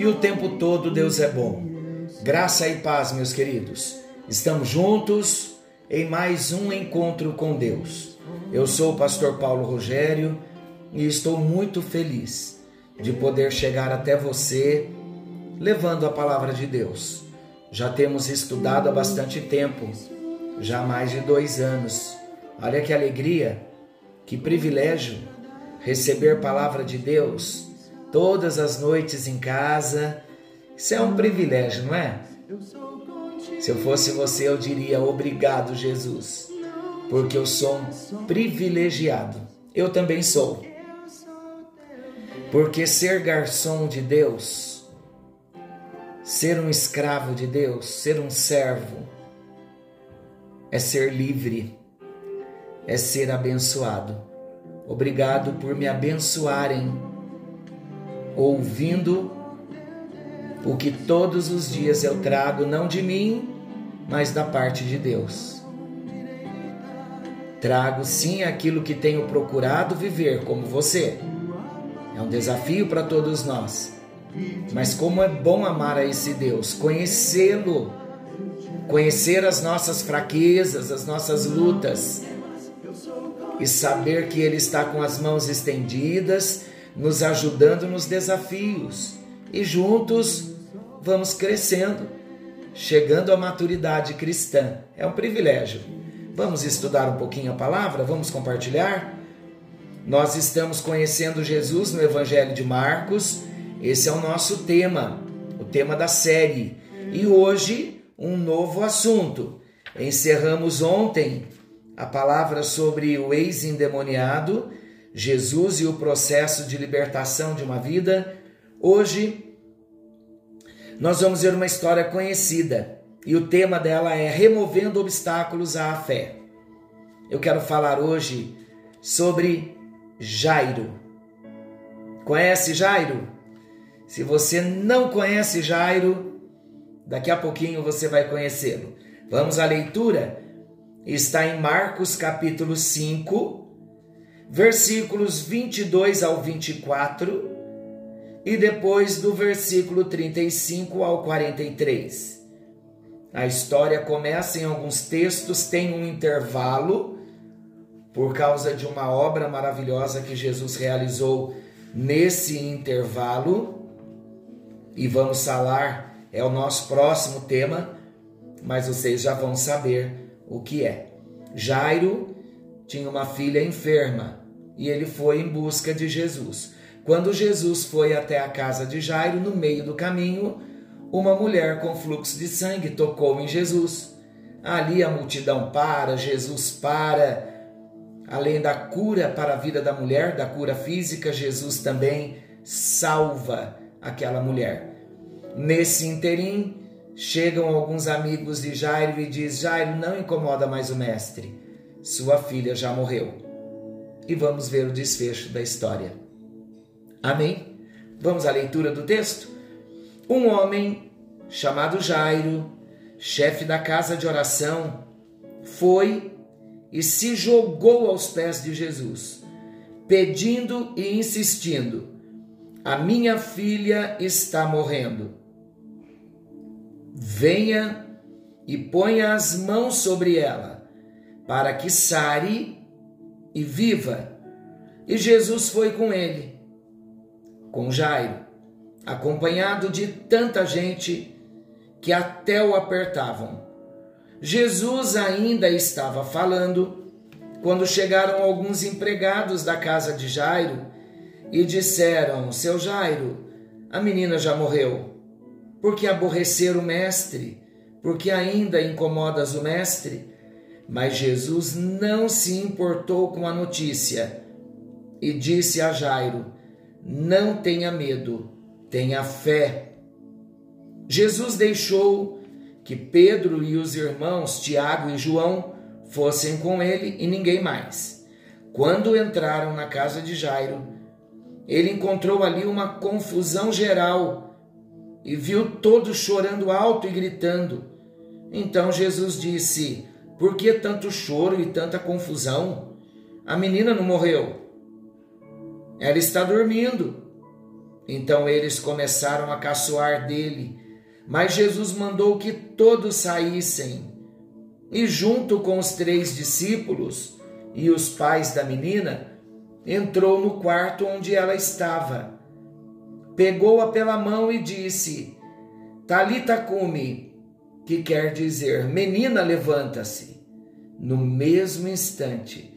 e o tempo todo Deus é bom. Graça e paz, meus queridos. Estamos juntos em mais um encontro com Deus. Eu sou o pastor Paulo Rogério e estou muito feliz de poder chegar até você levando a palavra de Deus. Já temos estudado há bastante tempo, já há mais de dois anos. Olha que alegria, que privilégio receber palavra de Deus todas as noites em casa. Isso é um privilégio, não é? Se eu fosse você, eu diria obrigado, Jesus, porque eu sou um privilegiado. Eu também sou. Porque ser garçom de Deus, ser um escravo de Deus, ser um servo, é ser livre, é ser abençoado. Obrigado por me abençoarem, ouvindo o que todos os dias eu trago, não de mim, mas da parte de Deus. Trago sim aquilo que tenho procurado viver, como você. É um desafio para todos nós. Mas como é bom amar a esse Deus, conhecê-lo, conhecer as nossas fraquezas, as nossas lutas e saber que Ele está com as mãos estendidas, nos ajudando nos desafios e juntos vamos crescendo, chegando à maturidade cristã. É um privilégio. Vamos estudar um pouquinho a palavra? Vamos compartilhar? Nós estamos conhecendo Jesus no Evangelho de Marcos. Esse é o nosso tema, o tema da série. E hoje, um novo assunto. Encerramos ontem a palavra sobre o ex-endemoniado, Jesus e o processo de libertação de uma vida. Hoje nós vamos ver uma história conhecida e o tema dela é Removendo Obstáculos à Fé. Eu quero falar hoje sobre Jairo. Conhece Jairo? Se você não conhece Jairo, daqui a pouquinho você vai conhecê-lo. Vamos à leitura? está em Marcos capítulo 5, versículos 22 ao 24 e depois do versículo 35 ao 43. A história começa em alguns textos, tem um intervalo por causa de uma obra maravilhosa que Jesus realizou nesse intervalo. E vamos falar, é o nosso próximo tema, mas vocês já vão saber o que é. Jairo tinha uma filha enferma e ele foi em busca de Jesus. Quando Jesus foi até a casa de Jairo, no meio do caminho, uma mulher com fluxo de sangue tocou em Jesus. Ali a multidão para, Jesus para. Além da cura para a vida da mulher, da cura física, Jesus também salva aquela mulher. Nesse interim, Chegam alguns amigos de Jairo e diz: Jairo, não incomoda mais o mestre. Sua filha já morreu. E vamos ver o desfecho da história. Amém? Vamos à leitura do texto? Um homem chamado Jairo, chefe da casa de oração, foi e se jogou aos pés de Jesus, pedindo e insistindo: A minha filha está morrendo venha e ponha as mãos sobre ela, para que sare e viva. E Jesus foi com ele, com Jairo, acompanhado de tanta gente que até o apertavam. Jesus ainda estava falando quando chegaram alguns empregados da casa de Jairo e disseram: Seu Jairo, a menina já morreu porque aborrecer o Mestre, porque ainda incomodas o Mestre. Mas Jesus não se importou com a notícia e disse a Jairo: Não tenha medo, tenha fé. Jesus deixou que Pedro e os irmãos Tiago e João fossem com ele e ninguém mais. Quando entraram na casa de Jairo, ele encontrou ali uma confusão geral e viu todos chorando alto e gritando. Então Jesus disse: Por que tanto choro e tanta confusão? A menina não morreu. Ela está dormindo. Então eles começaram a caçoar dele, mas Jesus mandou que todos saíssem. E junto com os três discípulos e os pais da menina, entrou no quarto onde ela estava. Pegou-a pela mão e disse: Talita cumi, que quer dizer: Menina, levanta-se. No mesmo instante,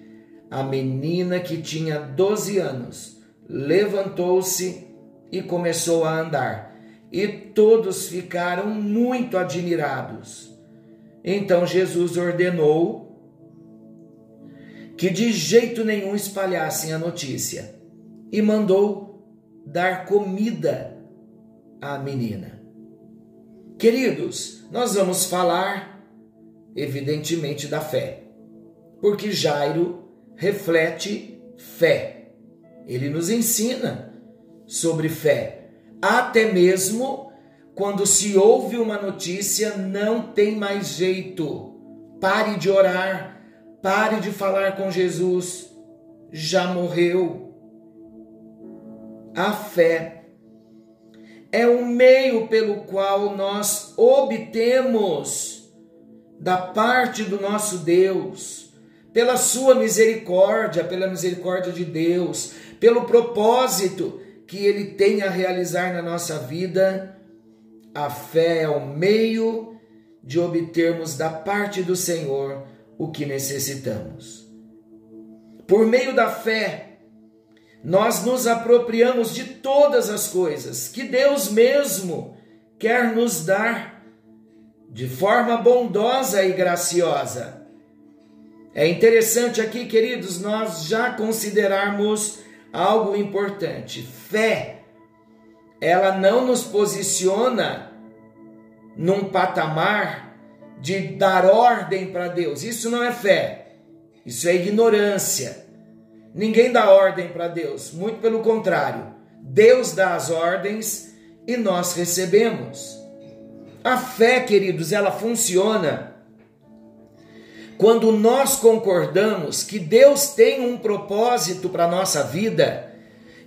a menina que tinha doze anos levantou-se e começou a andar, e todos ficaram muito admirados. Então Jesus ordenou que de jeito nenhum espalhassem a notícia e mandou dar comida à menina. Queridos, nós vamos falar, evidentemente, da fé, porque Jairo reflete fé. Ele nos ensina sobre fé. Até mesmo quando se ouve uma notícia, não tem mais jeito. Pare de orar, pare de falar com Jesus. Já morreu. A fé é o meio pelo qual nós obtemos da parte do nosso Deus, pela sua misericórdia, pela misericórdia de Deus, pelo propósito que Ele tem a realizar na nossa vida, a fé é o meio de obtermos da parte do Senhor o que necessitamos. Por meio da fé, nós nos apropriamos de todas as coisas que Deus mesmo quer nos dar de forma bondosa e graciosa. É interessante aqui, queridos, nós já considerarmos algo importante. Fé, ela não nos posiciona num patamar de dar ordem para Deus. Isso não é fé. Isso é ignorância. Ninguém dá ordem para Deus, muito pelo contrário. Deus dá as ordens e nós recebemos. A fé, queridos, ela funciona quando nós concordamos que Deus tem um propósito para a nossa vida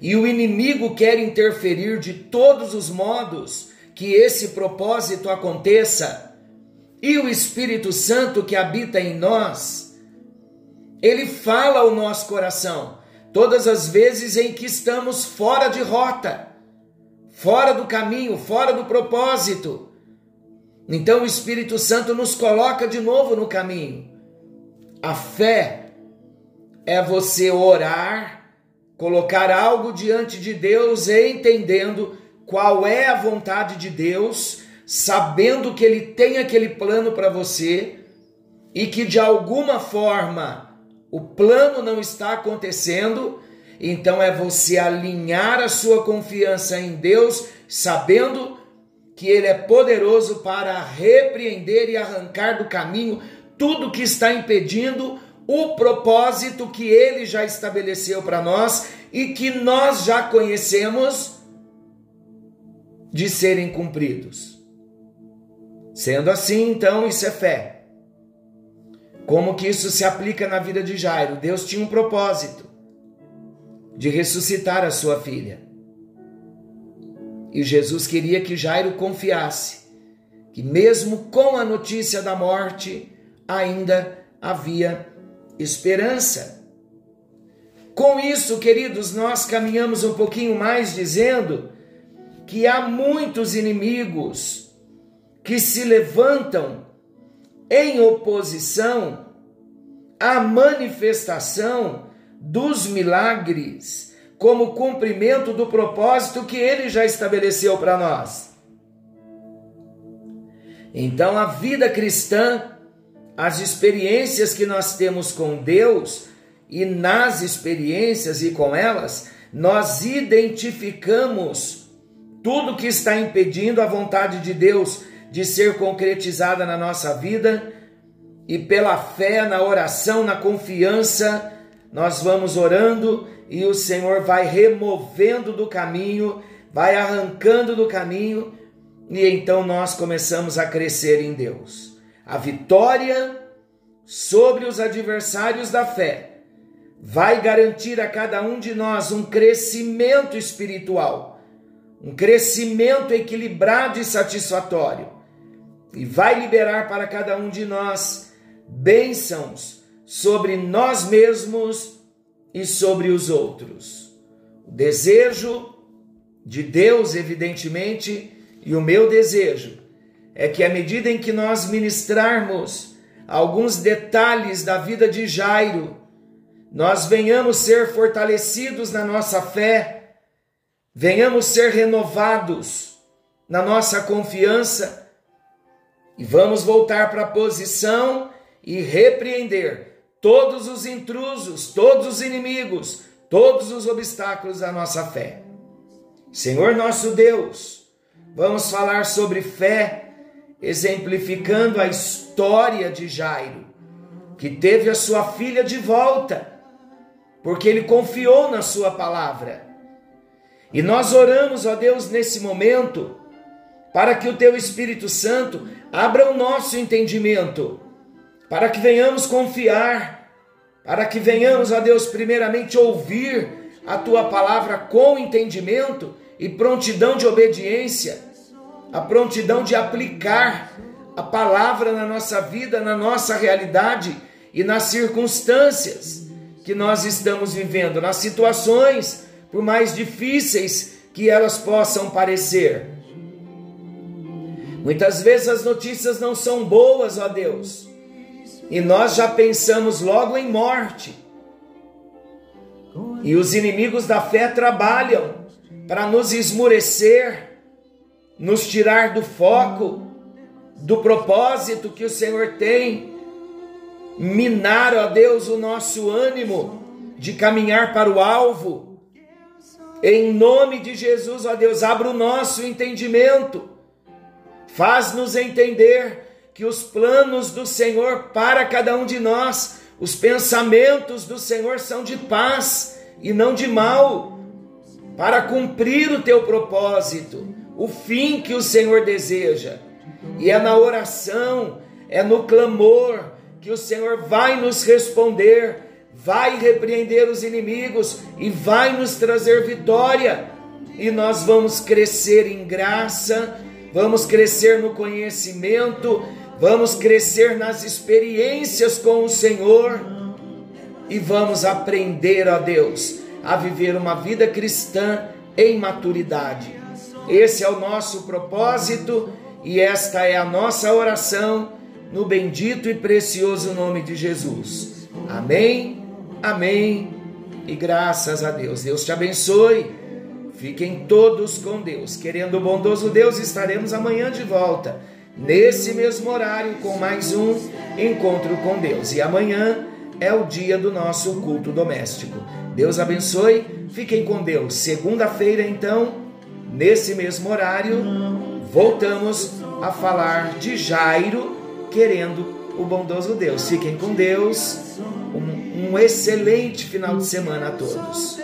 e o inimigo quer interferir de todos os modos que esse propósito aconteça, e o Espírito Santo que habita em nós, ele fala ao nosso coração todas as vezes em que estamos fora de rota, fora do caminho, fora do propósito. Então o Espírito Santo nos coloca de novo no caminho. A fé é você orar, colocar algo diante de Deus entendendo qual é a vontade de Deus, sabendo que Ele tem aquele plano para você e que de alguma forma o plano não está acontecendo, então é você alinhar a sua confiança em Deus, sabendo que Ele é poderoso para repreender e arrancar do caminho tudo que está impedindo o propósito que ele já estabeleceu para nós e que nós já conhecemos de serem cumpridos. Sendo assim, então, isso é fé. Como que isso se aplica na vida de Jairo? Deus tinha um propósito de ressuscitar a sua filha. E Jesus queria que Jairo confiasse que, mesmo com a notícia da morte, ainda havia esperança. Com isso, queridos, nós caminhamos um pouquinho mais dizendo que há muitos inimigos que se levantam em oposição à manifestação dos milagres como cumprimento do propósito que ele já estabeleceu para nós. Então, a vida cristã as experiências que nós temos com Deus e nas experiências e com elas, nós identificamos tudo que está impedindo a vontade de Deus de ser concretizada na nossa vida, e pela fé, na oração, na confiança, nós vamos orando e o Senhor vai removendo do caminho, vai arrancando do caminho, e então nós começamos a crescer em Deus. A vitória sobre os adversários da fé vai garantir a cada um de nós um crescimento espiritual, um crescimento equilibrado e satisfatório, e vai liberar para cada um de nós bênçãos sobre nós mesmos e sobre os outros. O desejo de Deus, evidentemente, e o meu desejo é que à medida em que nós ministrarmos alguns detalhes da vida de Jairo, nós venhamos ser fortalecidos na nossa fé, venhamos ser renovados na nossa confiança e vamos voltar para a posição e repreender todos os intrusos, todos os inimigos, todos os obstáculos da nossa fé. Senhor nosso Deus, vamos falar sobre fé, exemplificando a história de Jairo, que teve a sua filha de volta porque ele confiou na Sua palavra. E nós oramos, ó Deus, nesse momento, para que o Teu Espírito Santo abra o nosso entendimento, para que venhamos confiar, para que venhamos, ó Deus, primeiramente ouvir a Tua palavra com entendimento e prontidão de obediência, a prontidão de aplicar a palavra na nossa vida, na nossa realidade e nas circunstâncias que nós estamos vivendo, nas situações, por mais difíceis que elas possam parecer. Muitas vezes as notícias não são boas, ó Deus, e nós já pensamos logo em morte. E os inimigos da fé trabalham para nos esmurecer, nos tirar do foco, do propósito que o Senhor tem minar, ó Deus, o nosso ânimo de caminhar para o alvo. Em nome de Jesus, ó Deus, abra o nosso entendimento. Faz-nos entender que os planos do Senhor para cada um de nós, os pensamentos do Senhor são de paz e não de mal, para cumprir o teu propósito, o fim que o Senhor deseja. E é na oração, é no clamor, que o Senhor vai nos responder, vai repreender os inimigos e vai nos trazer vitória. E nós vamos crescer em graça, vamos crescer no conhecimento, vamos crescer nas experiências com o Senhor e vamos aprender, ó Deus, a viver uma vida cristã em maturidade. Esse é o nosso propósito e esta é a nossa oração no bendito e precioso nome de Jesus. Amém, amém e graças a Deus. Deus te abençoe. Fiquem todos com Deus. Querendo o bondoso Deus, estaremos amanhã de volta, nesse mesmo horário, com mais um encontro com Deus. E amanhã é o dia do nosso culto doméstico. Deus abençoe. Fiquem com Deus. Segunda-feira, então, nesse mesmo horário, voltamos a falar de Jairo querendo o bondoso Deus. Fiquem com Deus. Um, um excelente final de semana a todos.